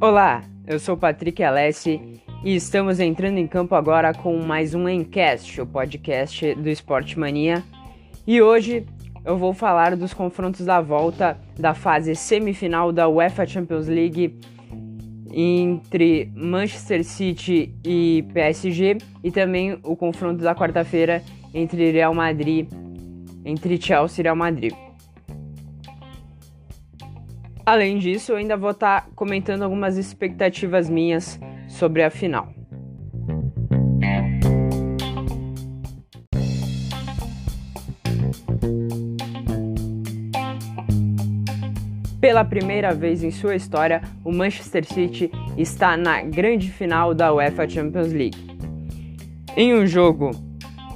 Olá, eu sou Patrick Alessi e estamos entrando em campo agora com mais um Encast, o podcast do Esporte Mania. E hoje eu vou falar dos confrontos da volta da fase semifinal da UEFA Champions League entre Manchester City e PSG e também o confronto da quarta-feira entre Real Madrid, entre Chelsea e Real Madrid. Além disso, eu ainda vou estar tá comentando algumas expectativas minhas sobre a final. Pela primeira vez em sua história, o Manchester City está na grande final da UEFA Champions League. Em um jogo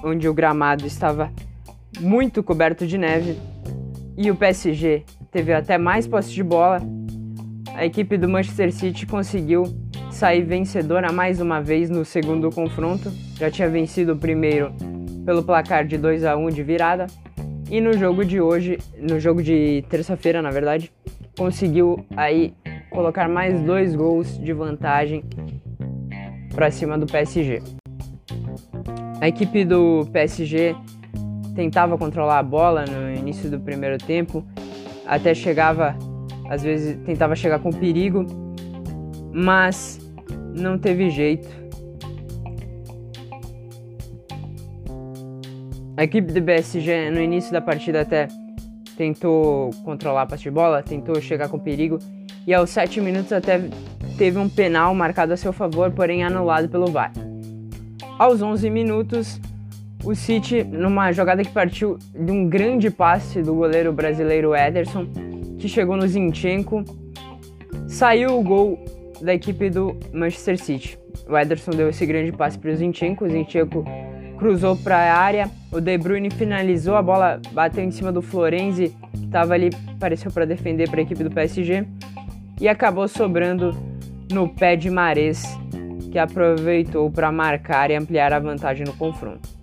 onde o gramado estava muito coberto de neve e o PSG teve até mais posse de bola, a equipe do Manchester City conseguiu sair vencedora mais uma vez no segundo confronto. Já tinha vencido o primeiro pelo placar de 2 a 1 de virada. E no jogo de hoje, no jogo de terça-feira, na verdade, conseguiu aí colocar mais dois gols de vantagem para cima do PSG. A equipe do PSG tentava controlar a bola no início do primeiro tempo até chegava, às vezes tentava chegar com perigo, mas não teve jeito. A equipe do BSG no início da partida até tentou controlar a posse de bola, tentou chegar com perigo e aos 7 minutos até teve um penal marcado a seu favor, porém anulado pelo VAR. Aos 11 minutos, o City, numa jogada que partiu de um grande passe do goleiro brasileiro Ederson, que chegou no Zinchenko, saiu o gol da equipe do Manchester City. O Ederson deu esse grande passe para o Zinchenko, o Zinchenko cruzou para a área, o De Bruyne finalizou, a bola bateu em cima do Florenzi, que estava ali, apareceu para defender para a equipe do PSG, e acabou sobrando no pé de Mares, que aproveitou para marcar e ampliar a vantagem no confronto.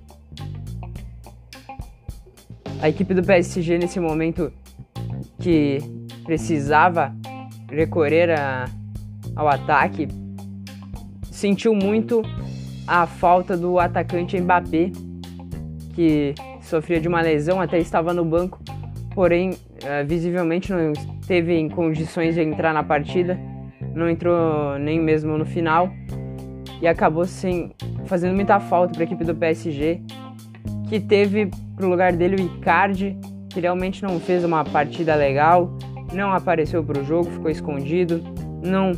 A equipe do PSG nesse momento que precisava recorrer a, ao ataque sentiu muito a falta do atacante Mbappé, que sofria de uma lesão, até estava no banco, porém uh, visivelmente não esteve em condições de entrar na partida, não entrou nem mesmo no final e acabou sem, fazendo muita falta para a equipe do PSG, que teve pro lugar dele o Icardi, que realmente não fez uma partida legal, não apareceu pro jogo, ficou escondido, não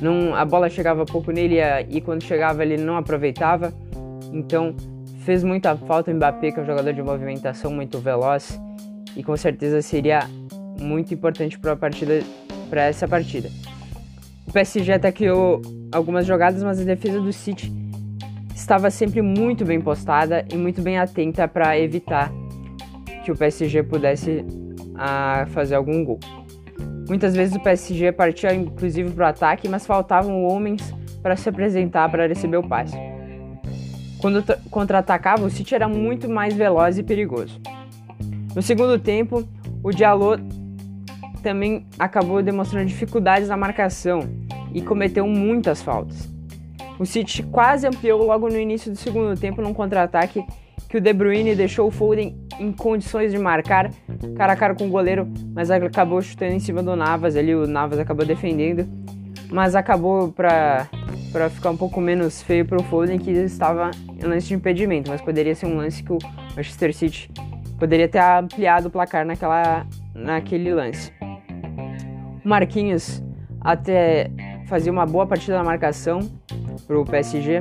não a bola chegava pouco nele e quando chegava ele não aproveitava. Então fez muita falta o Mbappé, que é um jogador de movimentação muito veloz e com certeza seria muito importante para partida para essa partida. O PSG até criou algumas jogadas, mas a defesa do City estava sempre muito bem postada e muito bem atenta para evitar que o PSG pudesse a, ah, fazer algum gol. Muitas vezes o PSG partia inclusive para o ataque, mas faltavam homens para se apresentar para receber o passe. Quando contra-atacava, o City era muito mais veloz e perigoso. No segundo tempo, o Diallo também acabou demonstrando dificuldades na marcação e cometeu muitas faltas. O City quase ampliou logo no início do segundo tempo num contra-ataque que o De Bruyne deixou o Foden em condições de marcar cara a cara com o goleiro, mas acabou chutando em cima do Navas, ali o Navas acabou defendendo, mas acabou para para ficar um pouco menos feio para o Foden que estava em lance de impedimento, mas poderia ser um lance que o Manchester City poderia ter ampliado o placar naquela naquele lance. O Marquinhos até fazia uma boa partida na marcação, para o PSG.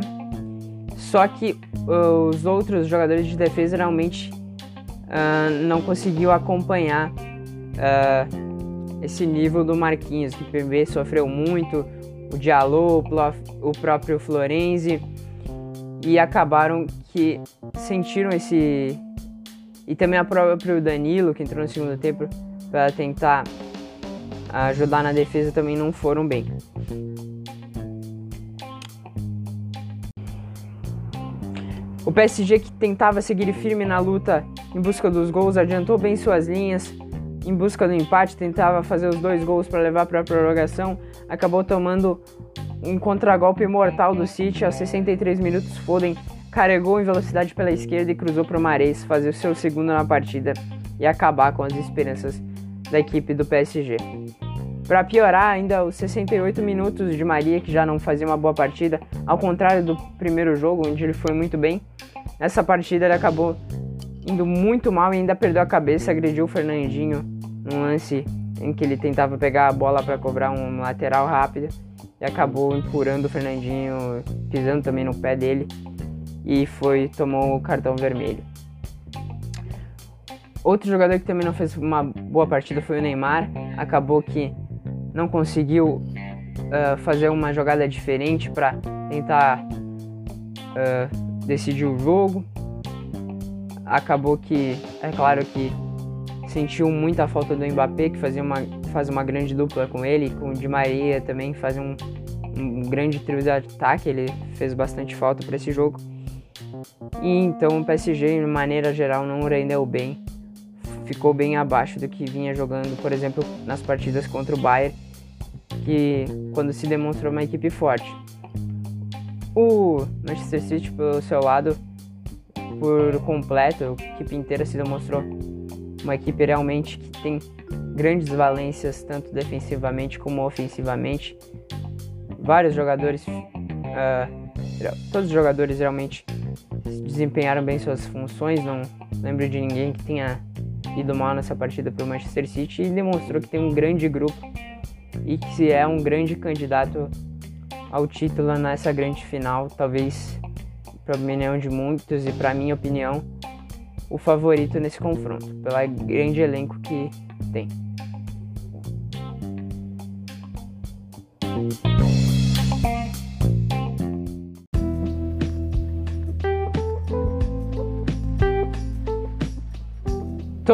Só que uh, os outros jogadores de defesa realmente uh, não conseguiu acompanhar uh, esse nível do Marquinhos, que o PB sofreu muito, o Diallo, o próprio Florenzi, e acabaram que sentiram esse. E também a próprio Danilo, que entrou no segundo tempo para tentar ajudar na defesa, também não foram bem. O PSG que tentava seguir firme na luta em busca dos gols, adiantou bem suas linhas, em busca do empate, tentava fazer os dois gols para levar para a prorrogação, acabou tomando um contragolpe mortal do City aos 63 minutos. Foden carregou em velocidade pela esquerda e cruzou para o Mares fazer o seu segundo na partida e acabar com as esperanças da equipe do PSG. Para piorar, ainda os 68 minutos de Maria, que já não fazia uma boa partida, ao contrário do primeiro jogo, onde ele foi muito bem, nessa partida ele acabou indo muito mal e ainda perdeu a cabeça, agrediu o Fernandinho num lance em que ele tentava pegar a bola para cobrar um lateral rápido e acabou empurrando o Fernandinho, pisando também no pé dele e foi tomou o cartão vermelho. Outro jogador que também não fez uma boa partida foi o Neymar, acabou que não conseguiu uh, fazer uma jogada diferente para tentar uh, decidir o jogo. Acabou que, é claro que sentiu muita falta do Mbappé, que fazia uma, faz uma grande dupla com ele, com o Di Maria também faz um, um grande trio de ataque, ele fez bastante falta para esse jogo. E então o PSG, de maneira geral, não rendeu bem, ficou bem abaixo do que vinha jogando, por exemplo, nas partidas contra o Bayern, que quando se demonstrou uma equipe forte. O Manchester City, pelo seu lado, por completo, a equipe inteira se demonstrou uma equipe realmente que tem grandes valências, tanto defensivamente como ofensivamente. Vários jogadores, uh, todos os jogadores realmente desempenharam bem suas funções. Não lembro de ninguém que tenha ido mal nessa partida para o Manchester City e demonstrou que tem um grande grupo e que é um grande candidato ao título nessa grande final, talvez para a opinião de muitos e para minha opinião o favorito nesse confronto, pelo grande elenco que tem.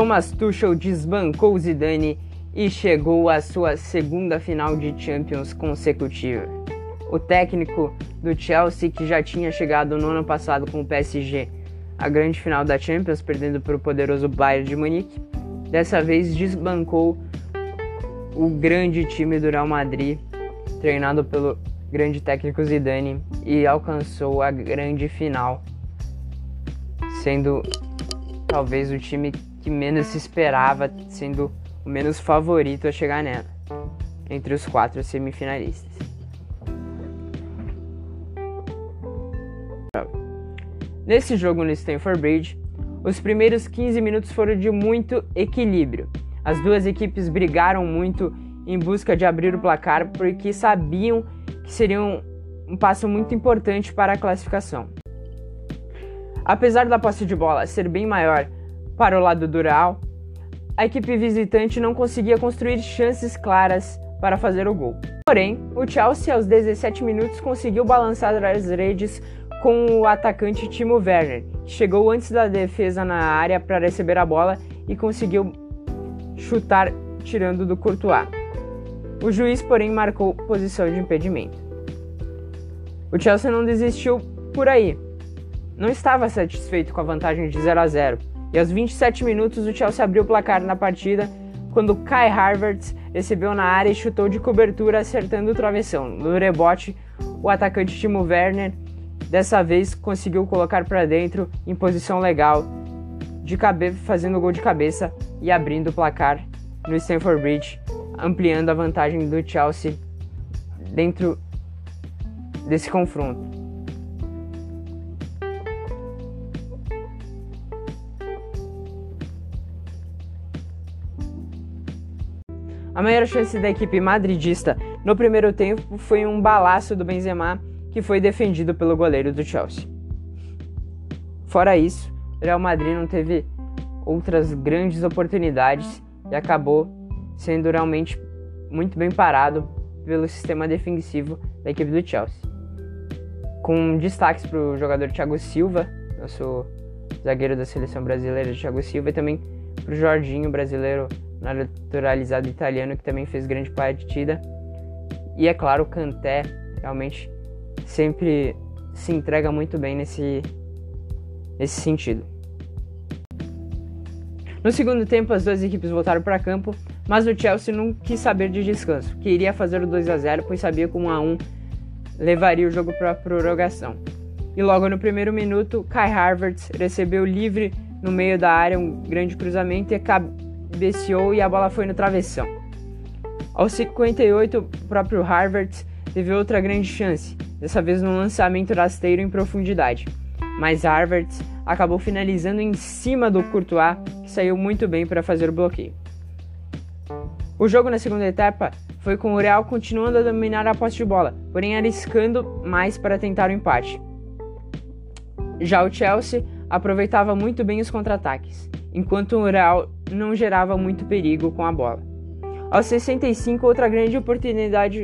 Thomas Tuchel desbancou Zidane e chegou à sua segunda final de Champions consecutiva. O técnico do Chelsea, que já tinha chegado no ano passado com o PSG à grande final da Champions, perdendo para o poderoso Bayern de Munique, dessa vez desbancou o grande time do Real Madrid, treinado pelo grande técnico Zidane, e alcançou a grande final, sendo talvez o time que menos se esperava, sendo o menos favorito a chegar nela, entre os quatro semifinalistas. Nesse jogo no Stamford Bridge, os primeiros 15 minutos foram de muito equilíbrio. As duas equipes brigaram muito em busca de abrir o placar porque sabiam que seria um passo muito importante para a classificação. Apesar da posse de bola ser bem maior para o lado do Real, a equipe visitante não conseguia construir chances claras para fazer o gol. Porém, o Chelsea aos 17 minutos conseguiu balançar as redes com o atacante Timo Werner, que chegou antes da defesa na área para receber a bola e conseguiu chutar tirando do Courtois. O juiz, porém, marcou posição de impedimento. O Chelsea não desistiu por aí. Não estava satisfeito com a vantagem de 0 a 0 e aos 27 minutos o Chelsea abriu o placar na partida quando Kai Havertz recebeu na área e chutou de cobertura acertando o travessão. No rebote, o atacante Timo Werner Dessa vez conseguiu colocar para dentro em posição legal, de cabeça, fazendo gol de cabeça e abrindo o placar no Stamford Bridge, ampliando a vantagem do Chelsea dentro desse confronto. A maior chance da equipe madridista no primeiro tempo foi um balaço do Benzema que foi defendido pelo goleiro do Chelsea. Fora isso, o Real Madrid não teve outras grandes oportunidades e acabou sendo realmente muito bem parado pelo sistema defensivo da equipe do Chelsea. Com destaques para o jogador Thiago Silva, nosso zagueiro da seleção brasileira Thiago Silva, e também para o Jorginho, brasileiro naturalizado italiano, que também fez grande partida. E é claro, o Kanté realmente sempre se entrega muito bem nesse, nesse sentido. No segundo tempo, as duas equipes voltaram para campo, mas o Chelsea não quis saber de descanso, queria fazer o 2 a 0 pois sabia que 1 a 1 levaria o jogo para a prorrogação. E logo no primeiro minuto, Kai Havertz recebeu livre no meio da área um grande cruzamento e cabeceou e a bola foi no travessão. Aos 58, o próprio Havertz teve outra grande chance, dessa vez no lançamento rasteiro em profundidade. Mas Havertz acabou finalizando em cima do Courtois, que saiu muito bem para fazer o bloqueio. O jogo na segunda etapa foi com o Real continuando a dominar a posse de bola, porém arriscando mais para tentar o empate. Já o Chelsea aproveitava muito bem os contra-ataques, enquanto o Real não gerava muito perigo com a bola. Aos 65, outra grande oportunidade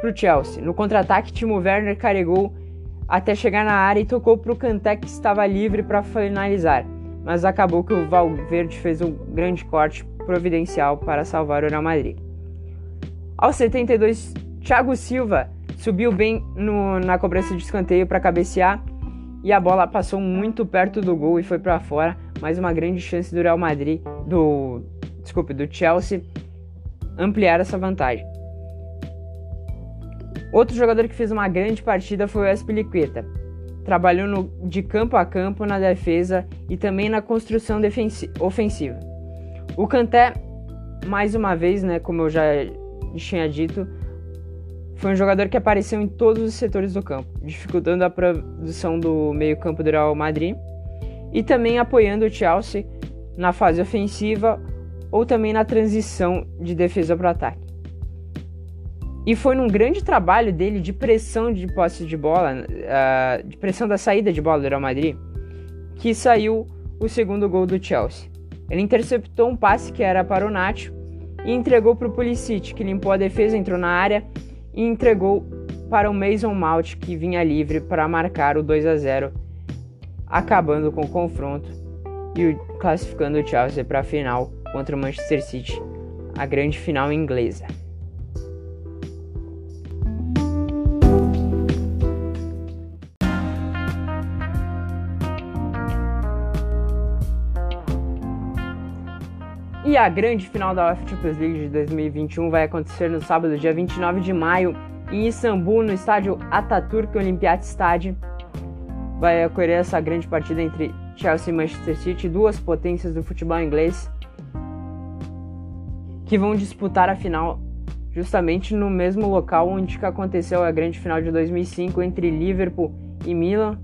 para o Chelsea. No contra-ataque, Timo Werner carregou até chegar na área e tocou para o Kanté que estava livre para finalizar, mas acabou que o Valverde fez um grande corte providencial para salvar o Real Madrid. Aos 72, Thiago Silva subiu bem no, na cobrança de escanteio para cabecear e a bola passou muito perto do gol e foi para fora. Mais uma grande chance do Real Madrid, do desculpe, do Chelsea ampliar essa vantagem. Outro jogador que fez uma grande partida foi o Espilicueta. Trabalhou no, de campo a campo na defesa e também na construção ofensiva. O Kanté, mais uma vez, né, como eu já tinha dito, foi um jogador que apareceu em todos os setores do campo, dificultando a produção do meio-campo do Real Madrid e também apoiando o Chelsea na fase ofensiva ou também na transição de defesa para ataque. E foi num grande trabalho dele de pressão de posse de bola, uh, de pressão da saída de bola do Real Madrid, que saiu o segundo gol do Chelsea. Ele interceptou um passe que era para o Nacho e entregou para o Pulisic, que limpou a defesa, entrou na área e entregou para o Mason Mount, que vinha livre para marcar o 2 a 0, acabando com o confronto e classificando o Chelsea para a final contra o Manchester City, a grande final inglesa. E a grande final da UEFA Champions League de 2021 vai acontecer no sábado, dia 29 de maio, em Istambul, no estádio Atatürk Olympiat Stadium. Vai ocorrer essa grande partida entre Chelsea e Manchester City, duas potências do futebol inglês, que vão disputar a final justamente no mesmo local onde aconteceu a grande final de 2005 entre Liverpool e Milan,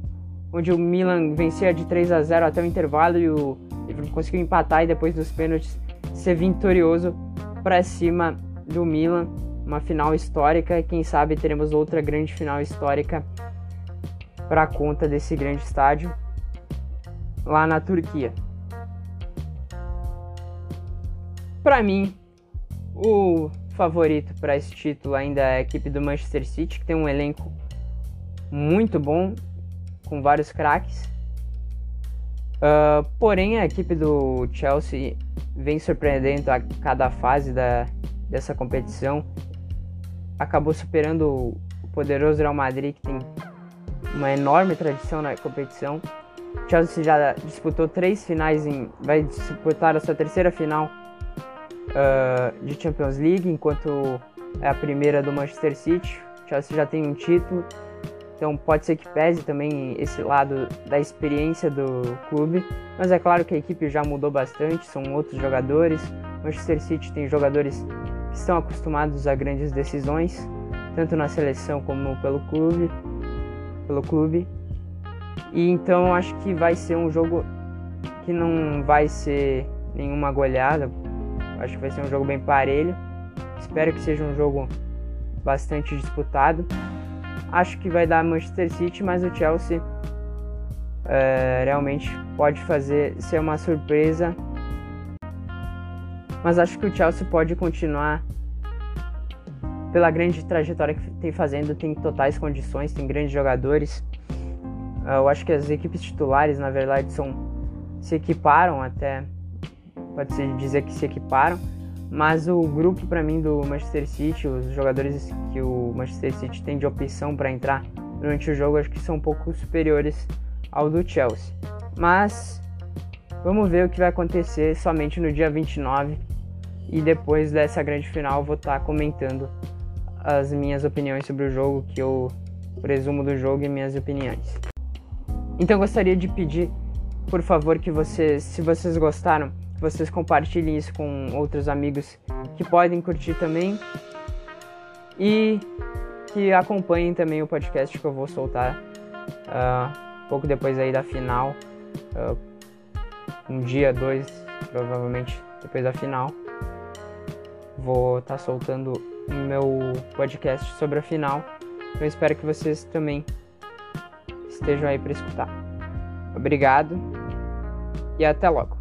onde o Milan vencia de 3 a 0 até o intervalo e o Liverpool conseguiu empatar e depois dos pênaltis ser vitorioso para cima do Milan, uma final histórica quem sabe teremos outra grande final histórica para conta desse grande estádio lá na Turquia. Para mim, o favorito para esse título ainda é a equipe do Manchester City, que tem um elenco muito bom, com vários craques. Uh, porém, a equipe do Chelsea vem surpreendendo a cada fase da, dessa competição. Acabou superando o poderoso Real Madrid, que tem uma enorme tradição na competição. O Chelsea já disputou três finais, em, vai disputar a sua terceira final uh, de Champions League, enquanto é a primeira do Manchester City. O Chelsea já tem um título, então pode ser que pese também esse lado da experiência do clube, mas é claro que a equipe já mudou bastante, são outros jogadores. Manchester City tem jogadores que estão acostumados a grandes decisões, tanto na seleção como pelo clube, pelo clube. E então acho que vai ser um jogo que não vai ser nenhuma goleada. Acho que vai ser um jogo bem parelho. Espero que seja um jogo bastante disputado. Acho que vai dar Manchester City, mas o Chelsea é, realmente pode fazer ser uma surpresa. Mas acho que o Chelsea pode continuar pela grande trajetória que tem fazendo, tem totais condições, tem grandes jogadores. Eu acho que as equipes titulares, na verdade, são se equiparam até pode se dizer que se equiparam mas o grupo para mim do Manchester City, os jogadores que o Manchester City tem de opção para entrar durante o jogo, acho que são um pouco superiores ao do Chelsea. Mas Vamos ver o que vai acontecer somente no dia 29 e depois dessa grande final vou estar tá comentando as minhas opiniões sobre o jogo, que eu presumo do jogo e minhas opiniões. Então gostaria de pedir, por favor, que vocês, se vocês gostaram, que vocês compartilhem isso com outros amigos que podem curtir também e que acompanhem também o podcast que eu vou soltar uh, pouco depois aí da final, uh, um dia, dois, provavelmente depois da final. Vou estar tá soltando meu podcast sobre a final. Eu espero que vocês também estejam aí para escutar. Obrigado e até logo.